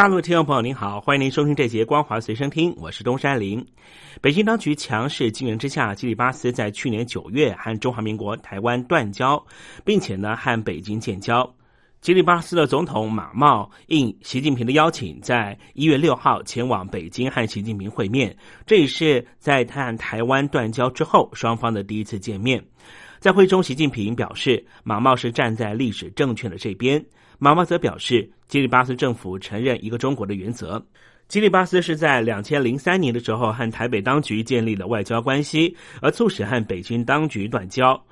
大陆听众朋友您好，欢迎您收听这节光华随身听，我是东山林。北京当局强势经营之下，基里巴斯在去年九月和中华民国台湾断交，并且呢和北京建交。基里巴斯的总统马茂应习近平的邀请，在一月六号前往北京和习近平会面，这也是在他和台湾断交之后双方的第一次见面。在会中，习近平表示马茂是站在历史正确的这边。马茂则表示，基里巴斯政府承认一个中国的原则。基里巴斯是在两千零三年的时候和台北当局建立了外交关系，而促使和北京当局断交。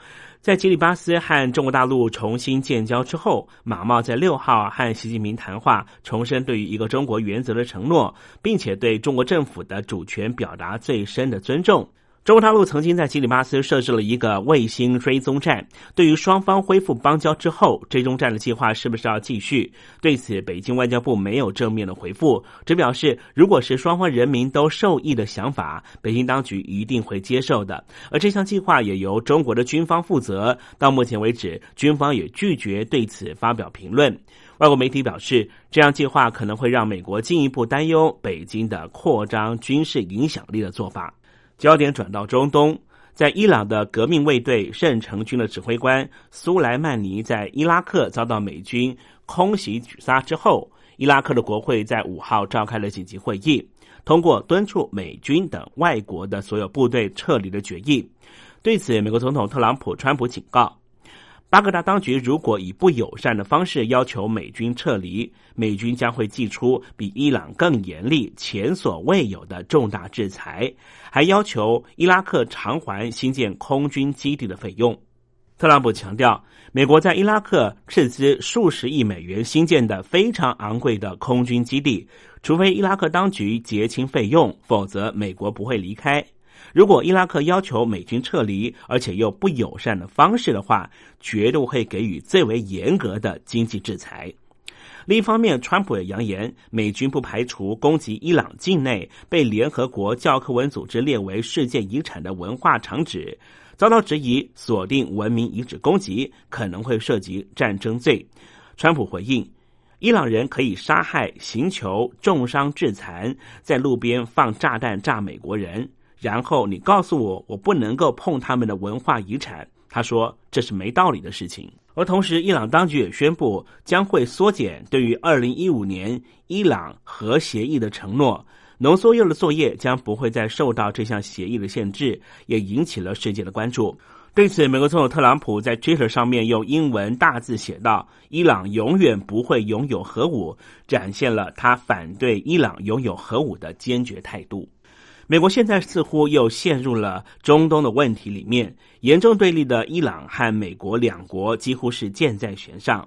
在基里巴斯和中国大陆重新建交之后，马茂在六号和习近平谈话，重申对于一个中国原则的承诺，并且对中国政府的主权表达最深的尊重。中国大陆曾经在基里巴斯设置了一个卫星追踪站。对于双方恢复邦交之后，追踪站的计划是不是要继续？对此，北京外交部没有正面的回复，只表示如果是双方人民都受益的想法，北京当局一定会接受的。而这项计划也由中国的军方负责。到目前为止，军方也拒绝对此发表评论。外国媒体表示，这样计划可能会让美国进一步担忧北京的扩张军事影响力的做法。焦点转到中东，在伊朗的革命卫队圣城军的指挥官苏莱曼尼在伊拉克遭到美军空袭狙杀之后，伊拉克的国会在五号召开了紧急会议，通过敦促美军等外国的所有部队撤离的决议。对此，美国总统特朗普、川普警告。巴格达当局如果以不友善的方式要求美军撤离，美军将会祭出比伊朗更严厉、前所未有的重大制裁，还要求伊拉克偿还新建空军基地的费用。特朗普强调，美国在伊拉克斥资数十亿美元新建的非常昂贵的空军基地，除非伊拉克当局结清费用，否则美国不会离开。如果伊拉克要求美军撤离，而且用不友善的方式的话，绝对会给予最为严格的经济制裁。另一方面，川普也扬言，美军不排除攻击伊朗境内被联合国教科文组织列为世界遗产的文化场址，遭到质疑锁定文明遗址攻击可能会涉及战争罪。川普回应，伊朗人可以杀害、刑求、重伤、致残，在路边放炸弹炸美国人。然后你告诉我，我不能够碰他们的文化遗产。他说这是没道理的事情。而同时，伊朗当局也宣布将会缩减对于二零一五年伊朗核协议的承诺，浓缩铀的作业将不会再受到这项协议的限制，也引起了世界的关注。对此，美国总统特朗普在 Twitter 上面用英文大字写道：“伊朗永远不会拥有核武”，展现了他反对伊朗拥有核武的坚决态度。美国现在似乎又陷入了中东的问题里面，严重对立的伊朗和美国两国几乎是箭在弦上。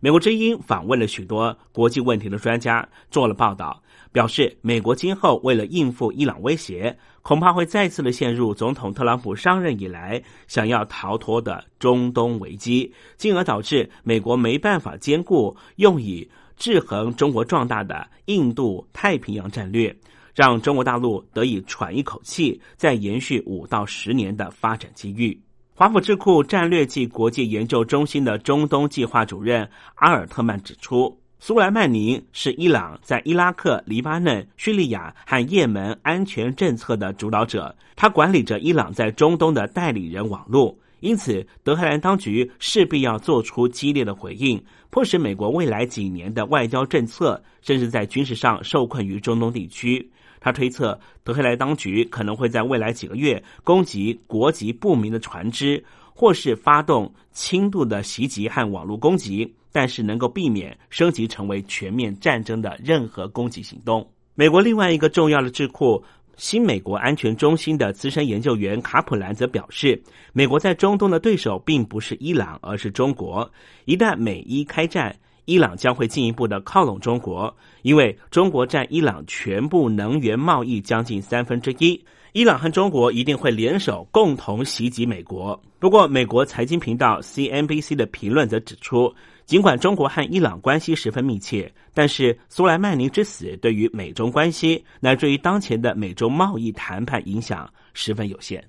美国之音访问了许多国际问题的专家，做了报道，表示美国今后为了应付伊朗威胁，恐怕会再次的陷入总统特朗普上任以来想要逃脱的中东危机，进而导致美国没办法兼顾用以制衡中国壮大的印度太平洋战略。让中国大陆得以喘一口气，再延续五到十年的发展机遇。华府智库战略暨国际研究中心的中东计划主任阿尔特曼指出，苏莱曼尼是伊朗在伊拉克、黎巴嫩、叙利亚和也门安全政策的主导者，他管理着伊朗在中东的代理人网络。因此，德黑兰当局势必要做出激烈的回应，迫使美国未来几年的外交政策，甚至在军事上受困于中东地区。他推测，德黑兰当局可能会在未来几个月攻击国籍不明的船只，或是发动轻度的袭击和网络攻击，但是能够避免升级成为全面战争的任何攻击行动。美国另外一个重要的智库新美国安全中心的资深研究员卡普兰则表示，美国在中东的对手并不是伊朗，而是中国。一旦美伊开战，伊朗将会进一步的靠拢中国，因为中国占伊朗全部能源贸易将近三分之一。伊朗和中国一定会联手共同袭击美国。不过，美国财经频道 CNBC 的评论则指出，尽管中国和伊朗关系十分密切，但是苏莱曼尼之死对于美中关系乃至于当前的美中贸易谈判影响十分有限。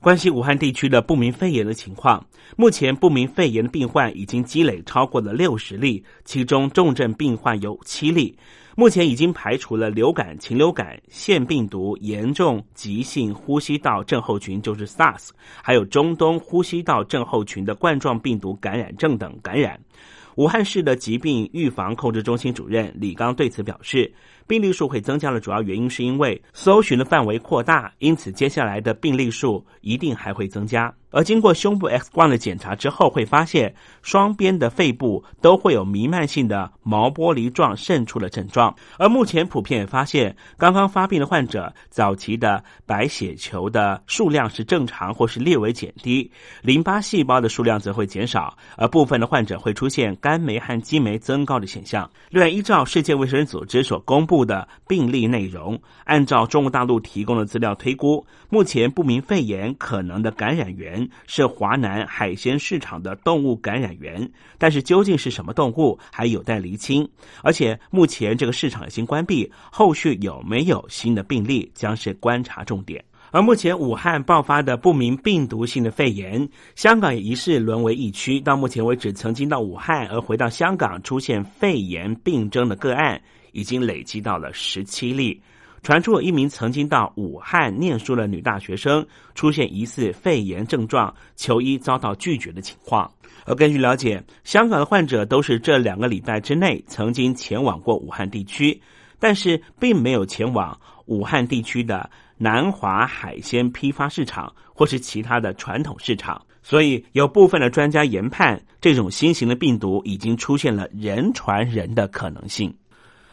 关系武汉地区的不明肺炎的情况，目前不明肺炎的病患已经积累超过了六十例，其中重症病患有七例。目前已经排除了流感、禽流感、腺病毒、严重急性呼吸道症候群（就是 SARS），还有中东呼吸道症候群的冠状病毒感染症等感染。武汉市的疾病预防控制中心主任李刚对此表示。病例数会增加的主要原因是因为搜寻的范围扩大，因此接下来的病例数一定还会增加。而经过胸部 X 光的检查之后，会发现双边的肺部都会有弥漫性的毛玻璃状渗出的症状。而目前普遍发现，刚刚发病的患者早期的白血球的数量是正常或是略微减低，淋巴细胞的数量则会减少，而部分的患者会出现肝酶和肌酶增高的现象。另外，依照世界卫生组织所公布。的病例内容，按照中国大陆提供的资料推估，目前不明肺炎可能的感染源是华南海鲜市场的动物感染源，但是究竟是什么动物还有待厘清。而且目前这个市场已经关闭，后续有没有新的病例将是观察重点。而目前武汉爆发的不明病毒性的肺炎，香港也疑似沦为疫区。到目前为止，曾经到武汉而回到香港出现肺炎病征的个案。已经累积到了十七例，传出一名曾经到武汉念书的女大学生出现疑似肺炎症状，求医遭到拒绝的情况。而根据了解，香港的患者都是这两个礼拜之内曾经前往过武汉地区，但是并没有前往武汉地区的南华海鲜批发市场或是其他的传统市场。所以，有部分的专家研判，这种新型的病毒已经出现了人传人的可能性。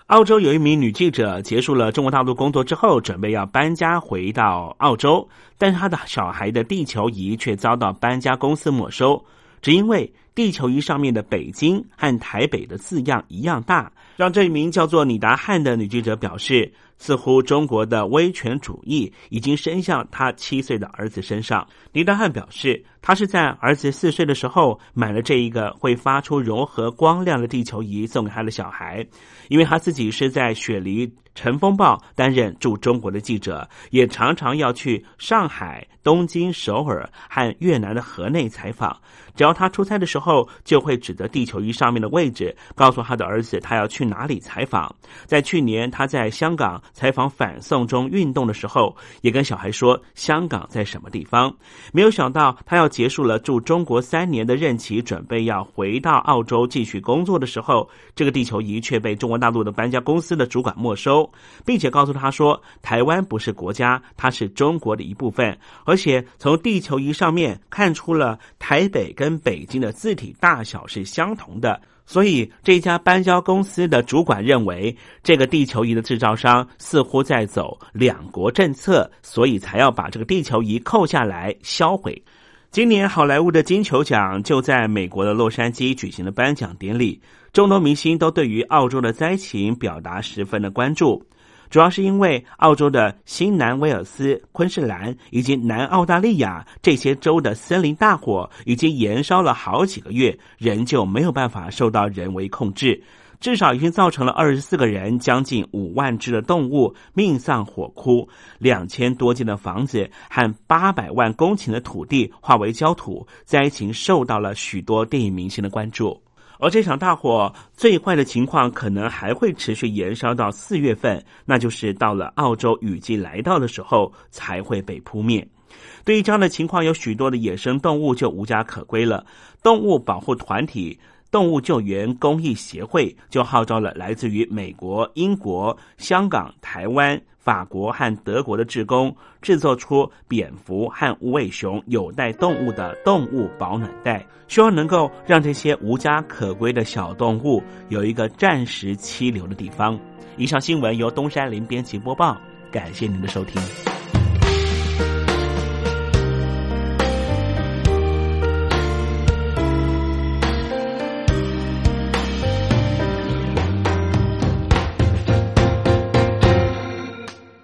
澳洲有一名女记者结束了中国大陆工作之后，准备要搬家回到澳洲，但是她的小孩的地球仪却遭到搬家公司没收，只因为地球仪上面的北京和台北的字样一样大，让这一名叫做李达汉的女记者表示。似乎中国的威权主义已经伸向他七岁的儿子身上。林德汉表示，他是在儿子四岁的时候买了这一个会发出柔和光亮的地球仪送给他的小孩，因为他自己是在雪梨《晨风报》担任驻中国的记者，也常常要去上海、东京、首尔和越南的河内采访。只要他出差的时候，就会指着地球仪上面的位置，告诉他的儿子他要去哪里采访。在去年，他在香港。采访反送中运动的时候，也跟小孩说香港在什么地方。没有想到，他要结束了驻中国三年的任期，准备要回到澳洲继续工作的时候，这个地球仪却被中国大陆的搬家公司的主管没收，并且告诉他说，台湾不是国家，它是中国的一部分，而且从地球仪上面看出了台北跟北京的字体大小是相同的。所以，这家搬家公司的主管认为，这个地球仪的制造商似乎在走两国政策，所以才要把这个地球仪扣下来销毁。今年好莱坞的金球奖就在美国的洛杉矶举行了颁奖典礼，众多明星都对于澳洲的灾情表达十分的关注。主要是因为澳洲的新南威尔斯、昆士兰以及南澳大利亚这些州的森林大火已经燃烧了好几个月，仍旧没有办法受到人为控制，至少已经造成了二十四个人、将近五万只的动物命丧火窟，两千多间的房子和八百万公顷的土地化为焦土，灾情受到了许多电影明星的关注。而这场大火最坏的情况可能还会持续延烧到四月份，那就是到了澳洲雨季来到的时候才会被扑灭。对于这样的情况，有许多的野生动物就无家可归了。动物保护团体动物救援公益协会就号召了来自于美国、英国、香港、台湾。法国和德国的职工制作出蝙蝠和无尾熊有袋动物的动物保暖袋，希望能够让这些无家可归的小动物有一个暂时栖留的地方。以上新闻由东山林编辑播报，感谢您的收听。